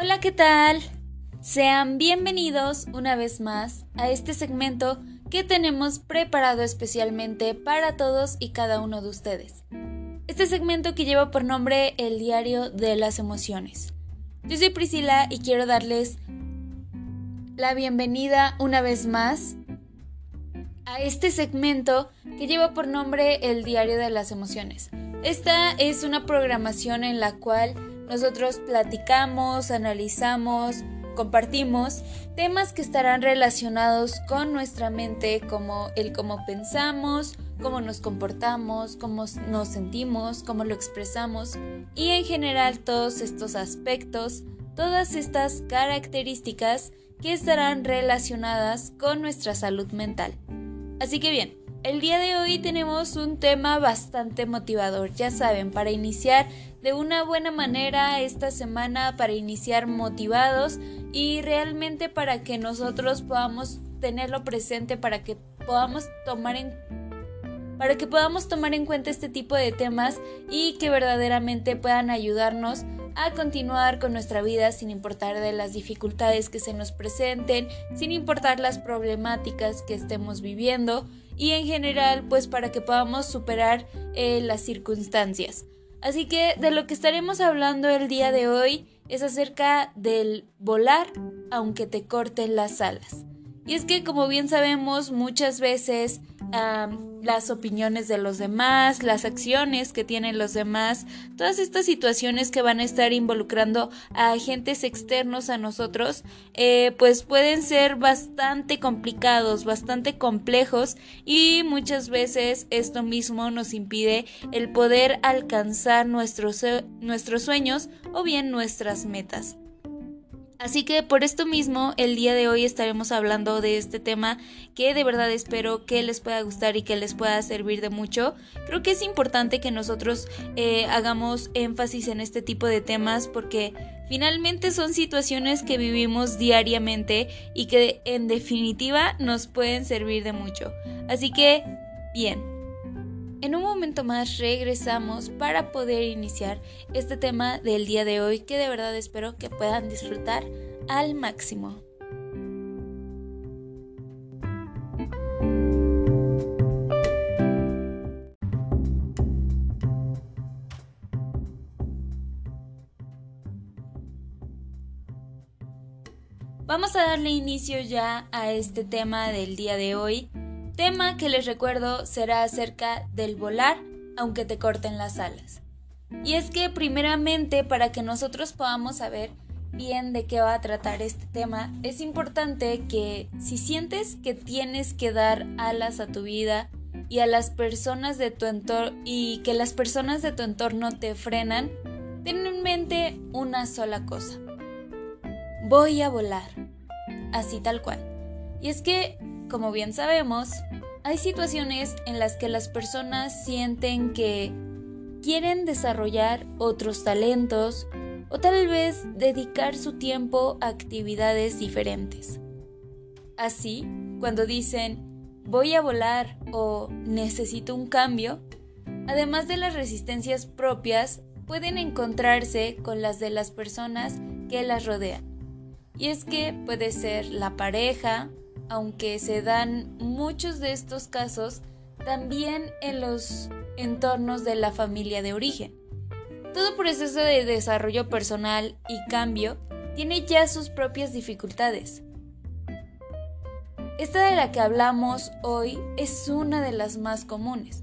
Hola, ¿qué tal? Sean bienvenidos una vez más a este segmento que tenemos preparado especialmente para todos y cada uno de ustedes. Este segmento que lleva por nombre El Diario de las Emociones. Yo soy Priscila y quiero darles la bienvenida una vez más a este segmento que lleva por nombre El Diario de las Emociones. Esta es una programación en la cual nosotros platicamos, analizamos, compartimos temas que estarán relacionados con nuestra mente, como el cómo pensamos, cómo nos comportamos, cómo nos sentimos, cómo lo expresamos y en general todos estos aspectos, todas estas características que estarán relacionadas con nuestra salud mental. Así que bien, el día de hoy tenemos un tema bastante motivador, ya saben, para iniciar de una buena manera esta semana, para iniciar motivados y realmente para que nosotros podamos tenerlo presente, para que podamos tomar en para que podamos tomar en cuenta este tipo de temas y que verdaderamente puedan ayudarnos a continuar con nuestra vida sin importar de las dificultades que se nos presenten, sin importar las problemáticas que estemos viviendo y en general pues para que podamos superar eh, las circunstancias. Así que de lo que estaremos hablando el día de hoy es acerca del volar aunque te corten las alas. Y es que como bien sabemos muchas veces las opiniones de los demás, las acciones que tienen los demás, todas estas situaciones que van a estar involucrando a agentes externos a nosotros, eh, pues pueden ser bastante complicados, bastante complejos y muchas veces esto mismo nos impide el poder alcanzar nuestros, nuestros sueños o bien nuestras metas. Así que por esto mismo el día de hoy estaremos hablando de este tema que de verdad espero que les pueda gustar y que les pueda servir de mucho. Creo que es importante que nosotros eh, hagamos énfasis en este tipo de temas porque finalmente son situaciones que vivimos diariamente y que en definitiva nos pueden servir de mucho. Así que, bien, en un momento más regresamos para poder iniciar este tema del día de hoy que de verdad espero que puedan disfrutar al máximo. Vamos a darle inicio ya a este tema del día de hoy Tema que les recuerdo será acerca del volar aunque te corten las alas. Y es que primeramente para que nosotros podamos saber bien de qué va a tratar este tema, es importante que si sientes que tienes que dar alas a tu vida y a las personas de tu entorno y que las personas de tu entorno te frenan, ten en mente una sola cosa. Voy a volar. Así tal cual. Y es que como bien sabemos, hay situaciones en las que las personas sienten que quieren desarrollar otros talentos o tal vez dedicar su tiempo a actividades diferentes. Así, cuando dicen voy a volar o necesito un cambio, además de las resistencias propias, pueden encontrarse con las de las personas que las rodean. Y es que puede ser la pareja, aunque se dan muchos de estos casos también en los entornos de la familia de origen. Todo proceso de desarrollo personal y cambio tiene ya sus propias dificultades. Esta de la que hablamos hoy es una de las más comunes,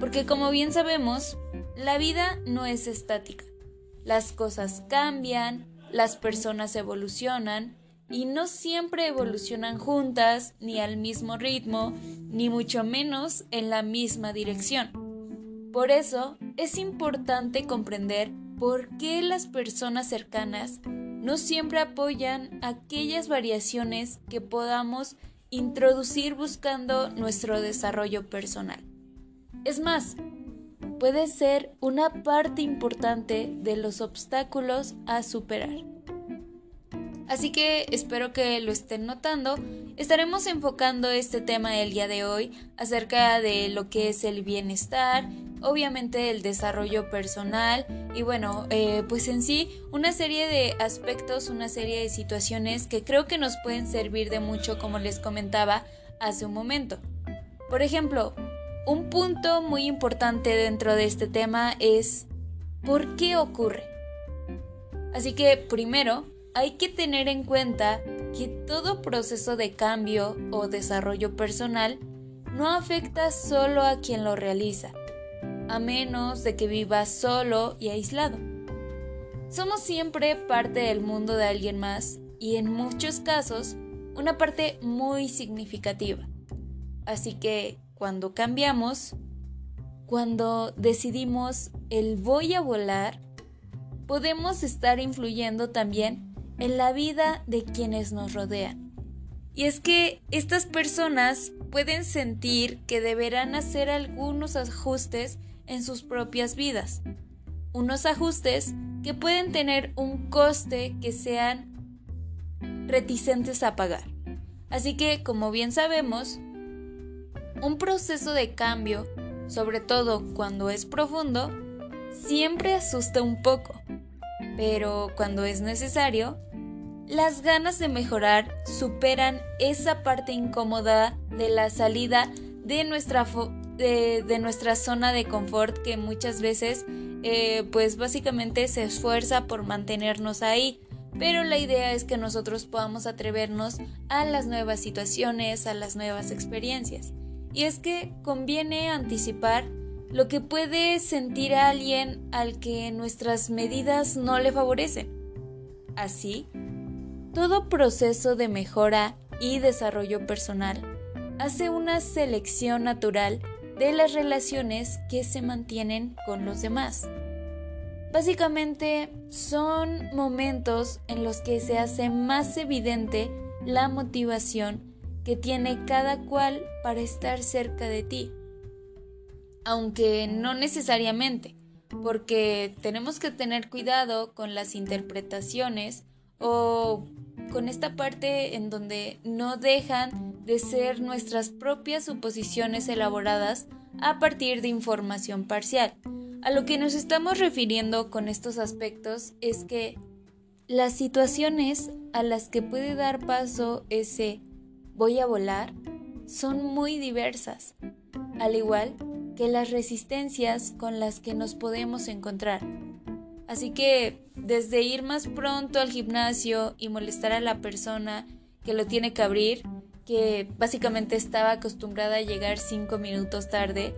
porque como bien sabemos, la vida no es estática. Las cosas cambian, las personas evolucionan y no siempre evolucionan juntas, ni al mismo ritmo, ni mucho menos en la misma dirección. Por eso es importante comprender por qué las personas cercanas no siempre apoyan aquellas variaciones que podamos introducir buscando nuestro desarrollo personal. Es más, puede ser una parte importante de los obstáculos a superar. Así que espero que lo estén notando. Estaremos enfocando este tema el día de hoy acerca de lo que es el bienestar obviamente el desarrollo personal y bueno, eh, pues en sí una serie de aspectos, una serie de situaciones que creo que nos pueden servir de mucho como les comentaba hace un momento. Por ejemplo, un punto muy importante dentro de este tema es ¿por qué ocurre? Así que primero hay que tener en cuenta que todo proceso de cambio o desarrollo personal no afecta solo a quien lo realiza, a menos de que viva solo y aislado. Somos siempre parte del mundo de alguien más y en muchos casos una parte muy significativa. Así que cuando cambiamos, cuando decidimos el voy a volar, podemos estar influyendo también en la vida de quienes nos rodean. Y es que estas personas pueden sentir que deberán hacer algunos ajustes en sus propias vidas. Unos ajustes que pueden tener un coste que sean reticentes a pagar. Así que, como bien sabemos, un proceso de cambio, sobre todo cuando es profundo, siempre asusta un poco, pero cuando es necesario, las ganas de mejorar superan esa parte incómoda de la salida de nuestra, de, nuestra zona de confort que muchas veces eh, pues básicamente se esfuerza por mantenernos ahí. Pero la idea es que nosotros podamos atrevernos a las nuevas situaciones, a las nuevas experiencias. Y es que conviene anticipar lo que puede sentir a alguien al que nuestras medidas no le favorecen. Así, todo proceso de mejora y desarrollo personal hace una selección natural de las relaciones que se mantienen con los demás. Básicamente son momentos en los que se hace más evidente la motivación que tiene cada cual para estar cerca de ti. Aunque no necesariamente, porque tenemos que tener cuidado con las interpretaciones o con esta parte en donde no dejan de ser nuestras propias suposiciones elaboradas a partir de información parcial. A lo que nos estamos refiriendo con estos aspectos es que las situaciones a las que puede dar paso ese voy a volar son muy diversas, al igual que las resistencias con las que nos podemos encontrar. Así que desde ir más pronto al gimnasio y molestar a la persona que lo tiene que abrir, que básicamente estaba acostumbrada a llegar cinco minutos tarde,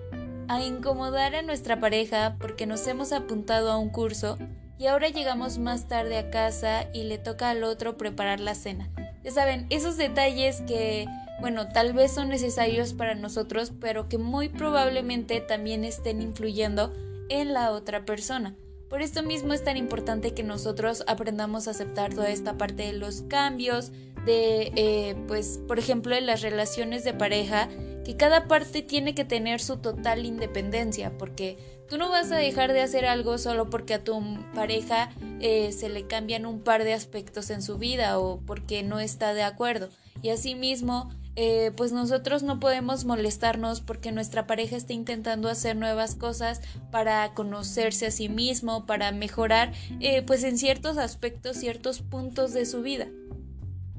a incomodar a nuestra pareja porque nos hemos apuntado a un curso y ahora llegamos más tarde a casa y le toca al otro preparar la cena. Ya saben, esos detalles que, bueno, tal vez son necesarios para nosotros, pero que muy probablemente también estén influyendo en la otra persona. Por esto mismo es tan importante que nosotros aprendamos a aceptar toda esta parte de los cambios, de, eh, pues, por ejemplo, en las relaciones de pareja, que cada parte tiene que tener su total independencia, porque tú no vas a dejar de hacer algo solo porque a tu pareja eh, se le cambian un par de aspectos en su vida o porque no está de acuerdo. Y asimismo, eh, pues nosotros no podemos molestarnos porque nuestra pareja está intentando hacer nuevas cosas para conocerse a sí mismo, para mejorar, eh, pues en ciertos aspectos, ciertos puntos de su vida.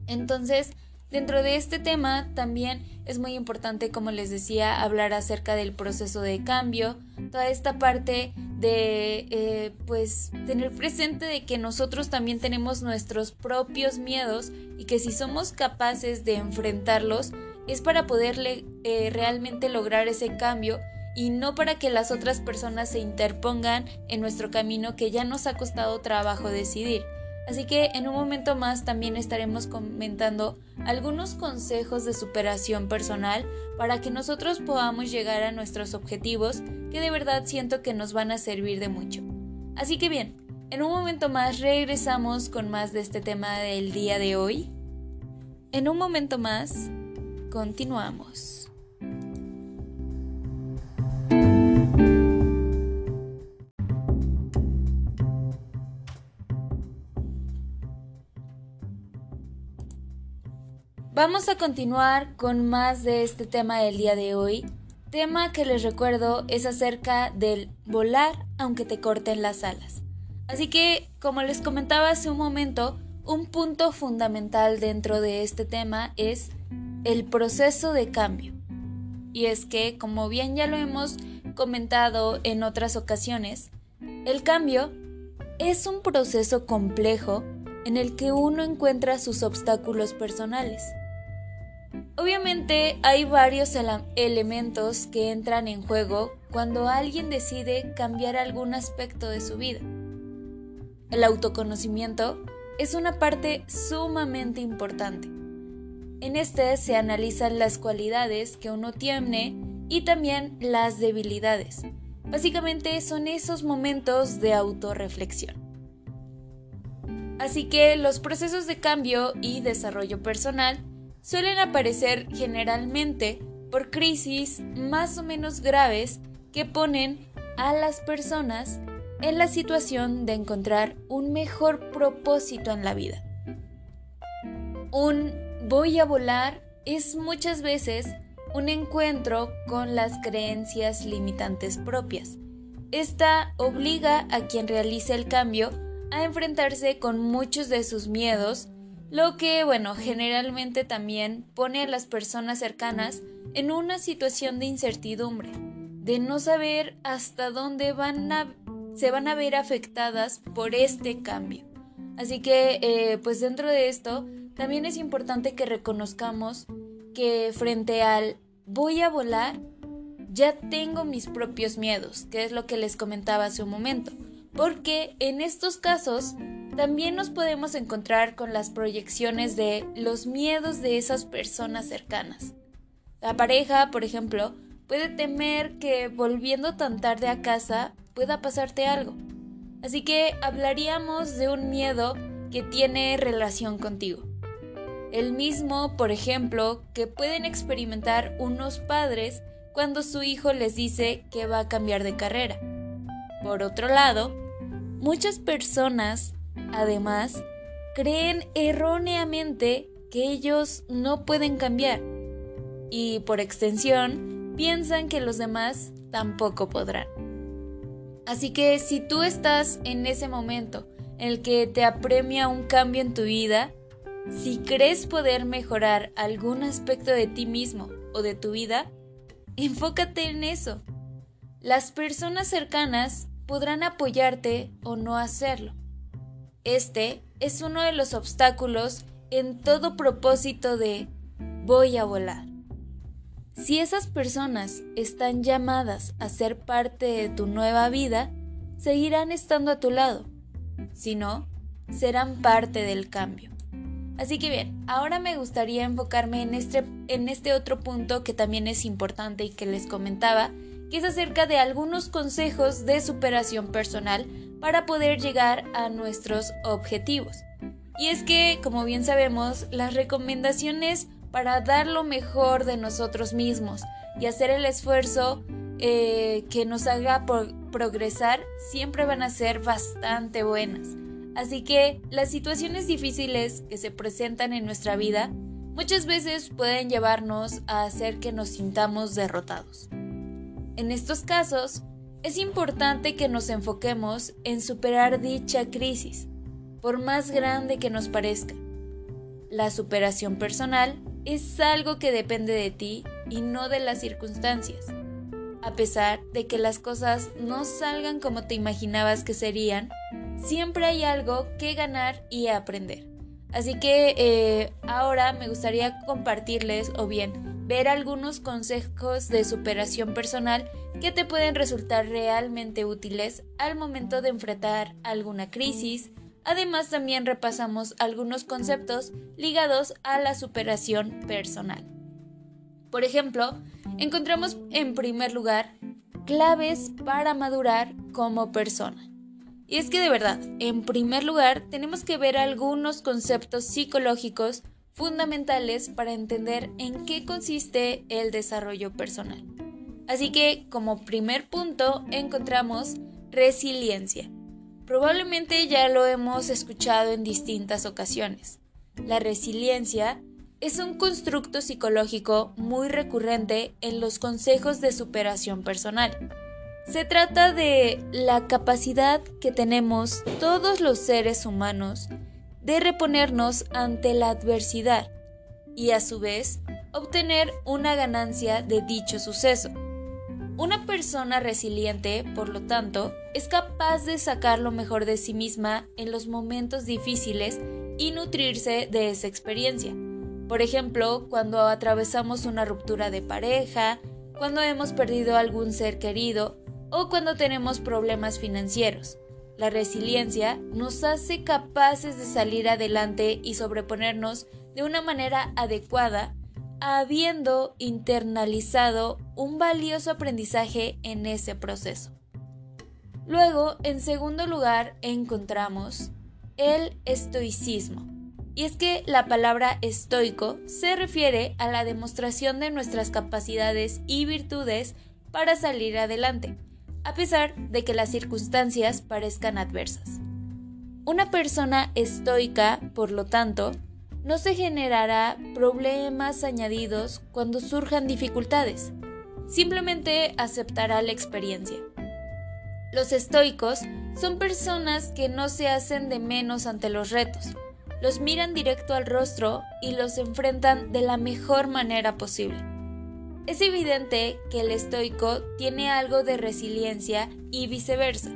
Entonces, Dentro de este tema también es muy importante, como les decía, hablar acerca del proceso de cambio, toda esta parte de eh, pues tener presente de que nosotros también tenemos nuestros propios miedos y que si somos capaces de enfrentarlos es para poder eh, realmente lograr ese cambio y no para que las otras personas se interpongan en nuestro camino que ya nos ha costado trabajo decidir. Así que en un momento más también estaremos comentando algunos consejos de superación personal para que nosotros podamos llegar a nuestros objetivos que de verdad siento que nos van a servir de mucho. Así que bien, en un momento más regresamos con más de este tema del día de hoy. En un momento más, continuamos. Vamos a continuar con más de este tema del día de hoy, tema que les recuerdo es acerca del volar aunque te corten las alas. Así que, como les comentaba hace un momento, un punto fundamental dentro de este tema es el proceso de cambio. Y es que, como bien ya lo hemos comentado en otras ocasiones, el cambio es un proceso complejo en el que uno encuentra sus obstáculos personales. Obviamente hay varios elementos que entran en juego cuando alguien decide cambiar algún aspecto de su vida. El autoconocimiento es una parte sumamente importante. En este se analizan las cualidades que uno tiene y también las debilidades. Básicamente son esos momentos de autorreflexión. Así que los procesos de cambio y desarrollo personal suelen aparecer generalmente por crisis más o menos graves que ponen a las personas en la situación de encontrar un mejor propósito en la vida. Un voy a volar es muchas veces un encuentro con las creencias limitantes propias. Esta obliga a quien realice el cambio a enfrentarse con muchos de sus miedos, lo que, bueno, generalmente también pone a las personas cercanas en una situación de incertidumbre, de no saber hasta dónde van a se van a ver afectadas por este cambio. Así que, eh, pues dentro de esto, también es importante que reconozcamos que frente al voy a volar, ya tengo mis propios miedos, que es lo que les comentaba hace un momento. Porque en estos casos también nos podemos encontrar con las proyecciones de los miedos de esas personas cercanas. La pareja, por ejemplo, puede temer que volviendo tan tarde a casa pueda pasarte algo. Así que hablaríamos de un miedo que tiene relación contigo. El mismo, por ejemplo, que pueden experimentar unos padres cuando su hijo les dice que va a cambiar de carrera. Por otro lado, muchas personas, además, creen erróneamente que ellos no pueden cambiar y, por extensión, piensan que los demás tampoco podrán. Así que si tú estás en ese momento en el que te apremia un cambio en tu vida, si crees poder mejorar algún aspecto de ti mismo o de tu vida, enfócate en eso. Las personas cercanas podrán apoyarte o no hacerlo. Este es uno de los obstáculos en todo propósito de voy a volar. Si esas personas están llamadas a ser parte de tu nueva vida, seguirán estando a tu lado. Si no, serán parte del cambio. Así que bien, ahora me gustaría enfocarme en este, en este otro punto que también es importante y que les comentaba, que es acerca de algunos consejos de superación personal para poder llegar a nuestros objetivos. Y es que, como bien sabemos, las recomendaciones para dar lo mejor de nosotros mismos y hacer el esfuerzo eh, que nos haga progresar siempre van a ser bastante buenas. Así que las situaciones difíciles que se presentan en nuestra vida muchas veces pueden llevarnos a hacer que nos sintamos derrotados. En estos casos, es importante que nos enfoquemos en superar dicha crisis, por más grande que nos parezca. La superación personal es algo que depende de ti y no de las circunstancias. A pesar de que las cosas no salgan como te imaginabas que serían, siempre hay algo que ganar y aprender. Así que eh, ahora me gustaría compartirles o bien ver algunos consejos de superación personal que te pueden resultar realmente útiles al momento de enfrentar alguna crisis, Además también repasamos algunos conceptos ligados a la superación personal. Por ejemplo, encontramos en primer lugar claves para madurar como persona. Y es que de verdad, en primer lugar, tenemos que ver algunos conceptos psicológicos fundamentales para entender en qué consiste el desarrollo personal. Así que, como primer punto, encontramos resiliencia. Probablemente ya lo hemos escuchado en distintas ocasiones. La resiliencia es un constructo psicológico muy recurrente en los consejos de superación personal. Se trata de la capacidad que tenemos todos los seres humanos de reponernos ante la adversidad y a su vez obtener una ganancia de dicho suceso. Una persona resiliente, por lo tanto, es capaz de sacar lo mejor de sí misma en los momentos difíciles y nutrirse de esa experiencia. Por ejemplo, cuando atravesamos una ruptura de pareja, cuando hemos perdido algún ser querido o cuando tenemos problemas financieros. La resiliencia nos hace capaces de salir adelante y sobreponernos de una manera adecuada, habiendo internalizado un valioso aprendizaje en ese proceso. Luego, en segundo lugar, encontramos el estoicismo. Y es que la palabra estoico se refiere a la demostración de nuestras capacidades y virtudes para salir adelante, a pesar de que las circunstancias parezcan adversas. Una persona estoica, por lo tanto, no se generará problemas añadidos cuando surjan dificultades. Simplemente aceptará la experiencia. Los estoicos son personas que no se hacen de menos ante los retos, los miran directo al rostro y los enfrentan de la mejor manera posible. Es evidente que el estoico tiene algo de resiliencia y viceversa.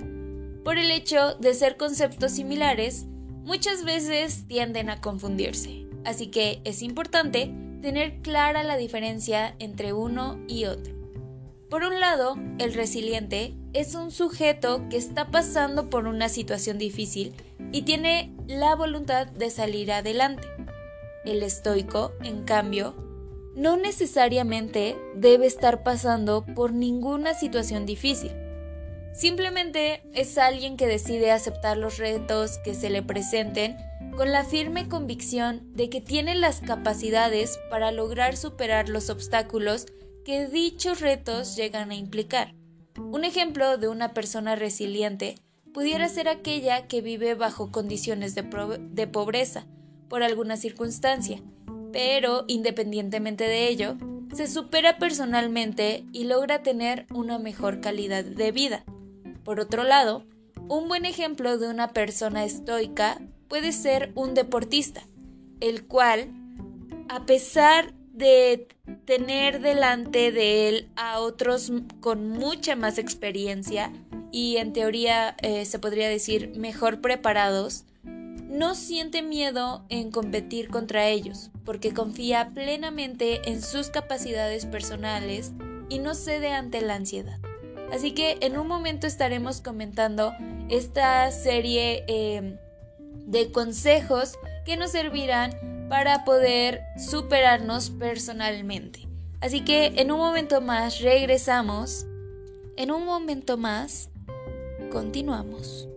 Por el hecho de ser conceptos similares, muchas veces tienden a confundirse, así que es importante tener clara la diferencia entre uno y otro. Por un lado, el resiliente es un sujeto que está pasando por una situación difícil y tiene la voluntad de salir adelante. El estoico, en cambio, no necesariamente debe estar pasando por ninguna situación difícil. Simplemente es alguien que decide aceptar los retos que se le presenten con la firme convicción de que tiene las capacidades para lograr superar los obstáculos que dichos retos llegan a implicar. Un ejemplo de una persona resiliente pudiera ser aquella que vive bajo condiciones de, de, pobreza por alguna circunstancia, pero independientemente de ello, se supera personalmente y logra tener una mejor calidad de vida. Por otro lado, un buen ejemplo de una persona estoica puede ser un deportista, el cual, a pesar de tener delante de él a otros con mucha más experiencia y en teoría eh, se podría decir mejor preparados, no siente miedo en competir contra ellos porque confía plenamente en sus capacidades personales y no cede ante la ansiedad. Así que en un momento estaremos comentando esta serie eh, de consejos que nos servirán para poder superarnos personalmente. Así que en un momento más regresamos. En un momento más continuamos.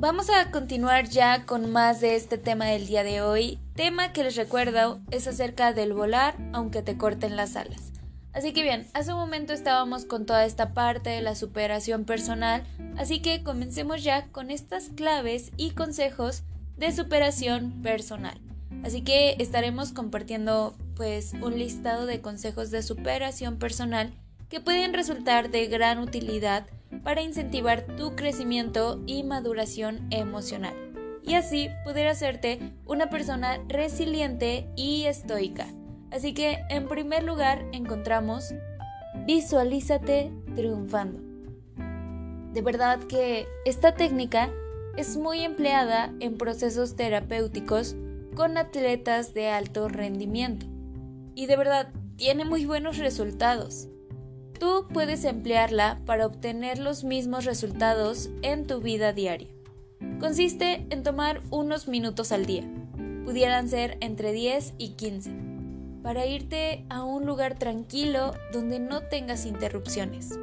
Vamos a continuar ya con más de este tema del día de hoy. Tema que les recuerdo es acerca del volar aunque te corten las alas. Así que bien, hace un momento estábamos con toda esta parte de la superación personal, así que comencemos ya con estas claves y consejos de superación personal. Así que estaremos compartiendo pues un listado de consejos de superación personal que pueden resultar de gran utilidad para incentivar tu crecimiento y maduración emocional y así poder hacerte una persona resiliente y estoica. Así que en primer lugar encontramos visualízate triunfando. De verdad que esta técnica es muy empleada en procesos terapéuticos con atletas de alto rendimiento y de verdad tiene muy buenos resultados. Tú puedes emplearla para obtener los mismos resultados en tu vida diaria. Consiste en tomar unos minutos al día, pudieran ser entre 10 y 15 para irte a un lugar tranquilo donde no tengas interrupciones.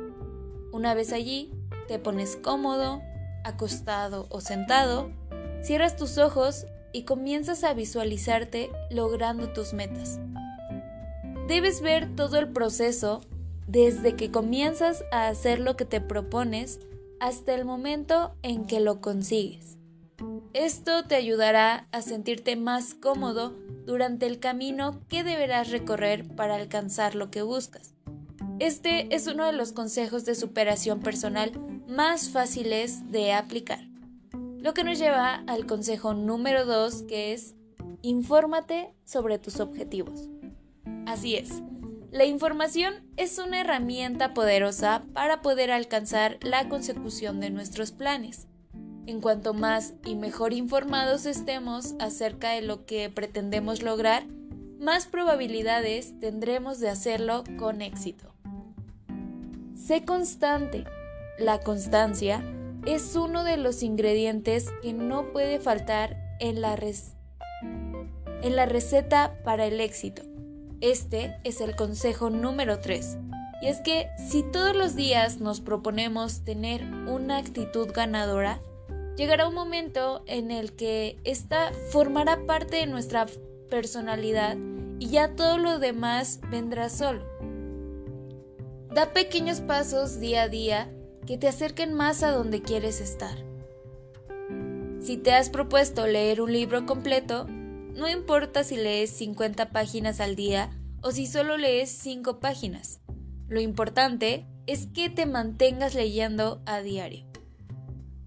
Una vez allí, te pones cómodo, acostado o sentado, cierras tus ojos y comienzas a visualizarte logrando tus metas. Debes ver todo el proceso desde que comienzas a hacer lo que te propones hasta el momento en que lo consigues. Esto te ayudará a sentirte más cómodo durante el camino que deberás recorrer para alcanzar lo que buscas. Este es uno de los consejos de superación personal más fáciles de aplicar. Lo que nos lleva al consejo número 2 que es infórmate sobre tus objetivos. Así es, la información es una herramienta poderosa para poder alcanzar la consecución de nuestros planes. En cuanto más y mejor informados estemos acerca de lo que pretendemos lograr, más probabilidades tendremos de hacerlo con éxito. Sé constante. La constancia es uno de los ingredientes que no puede faltar en la, en la receta para el éxito. Este es el consejo número 3. Y es que si todos los días nos proponemos tener una actitud ganadora, llegará un momento en el que esta formará parte de nuestra personalidad y ya todo lo demás vendrá solo. Da pequeños pasos día a día que te acerquen más a donde quieres estar. Si te has propuesto leer un libro completo, no importa si lees 50 páginas al día o si solo lees 5 páginas. Lo importante es que te mantengas leyendo a diario.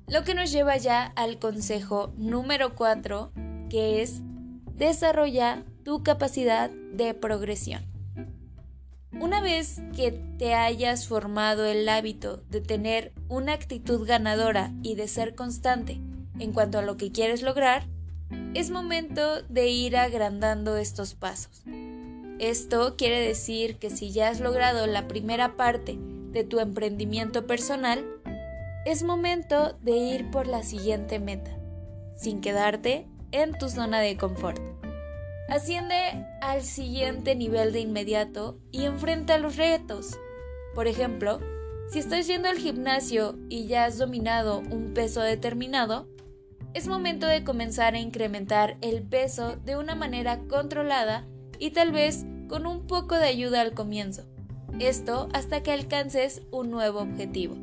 Lo que nos lleva ya al consejo número 4, que es desarrolla tu capacidad de progresión. Una vez que te hayas formado el hábito de tener una actitud ganadora y de ser constante en cuanto a lo que quieres lograr, es momento de ir agrandando estos pasos. Esto quiere decir que si ya has logrado la primera parte de tu emprendimiento personal, es momento de ir por la siguiente meta, sin quedarte en tu zona de confort. Asciende al siguiente nivel de inmediato y enfrenta los retos. Por ejemplo, si estás yendo al gimnasio y ya has dominado un peso determinado, es momento de comenzar a incrementar el peso de una manera controlada y tal vez con un poco de ayuda al comienzo. Esto hasta que alcances un nuevo objetivo.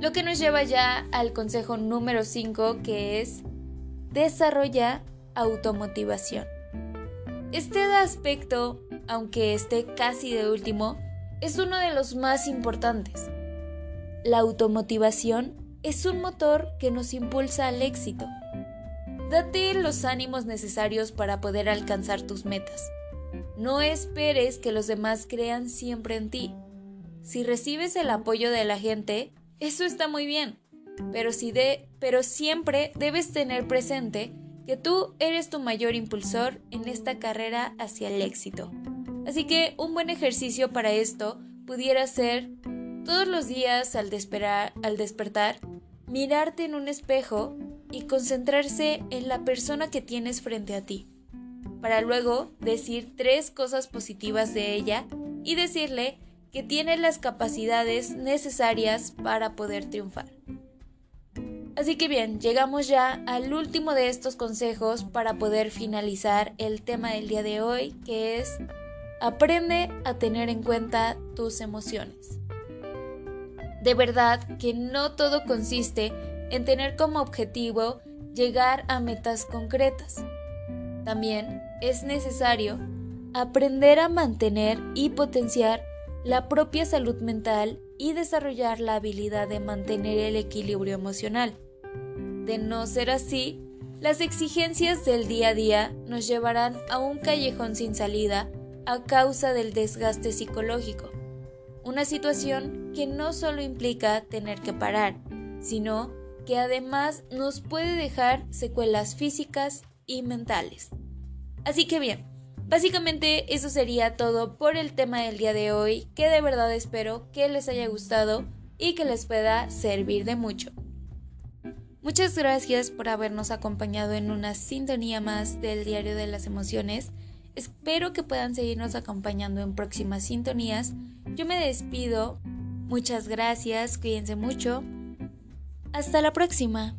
Lo que nos lleva ya al consejo número 5 que es desarrolla automotivación. Este aspecto, aunque esté casi de último, es uno de los más importantes. La automotivación es un motor que nos impulsa al éxito. Date los ánimos necesarios para poder alcanzar tus metas. No esperes que los demás crean siempre en ti. Si recibes el apoyo de la gente, eso está muy bien, pero, si de, pero siempre debes tener presente que tú eres tu mayor impulsor en esta carrera hacia el éxito. Así que un buen ejercicio para esto pudiera ser todos los días al, al despertar mirarte en un espejo y concentrarse en la persona que tienes frente a ti, para luego decir tres cosas positivas de ella y decirle que tiene las capacidades necesarias para poder triunfar. Así que bien, llegamos ya al último de estos consejos para poder finalizar el tema del día de hoy, que es aprende a tener en cuenta tus emociones. De verdad que no todo consiste en tener como objetivo llegar a metas concretas. También es necesario aprender a mantener y potenciar la propia salud mental y desarrollar la habilidad de mantener el equilibrio emocional. De no ser así, las exigencias del día a día nos llevarán a un callejón sin salida a causa del desgaste psicológico una situación que no solo implica tener que parar, sino que además nos puede dejar secuelas físicas y mentales. Así que bien, básicamente eso sería todo por el tema del día de hoy, que de verdad espero que les haya gustado y que les pueda servir de mucho. Muchas gracias por habernos acompañado en una sintonía más del Diario de las Emociones. Espero que puedan seguirnos acompañando en próximas sintonías. Yo me despido. Muchas gracias, cuídense mucho. Hasta la próxima.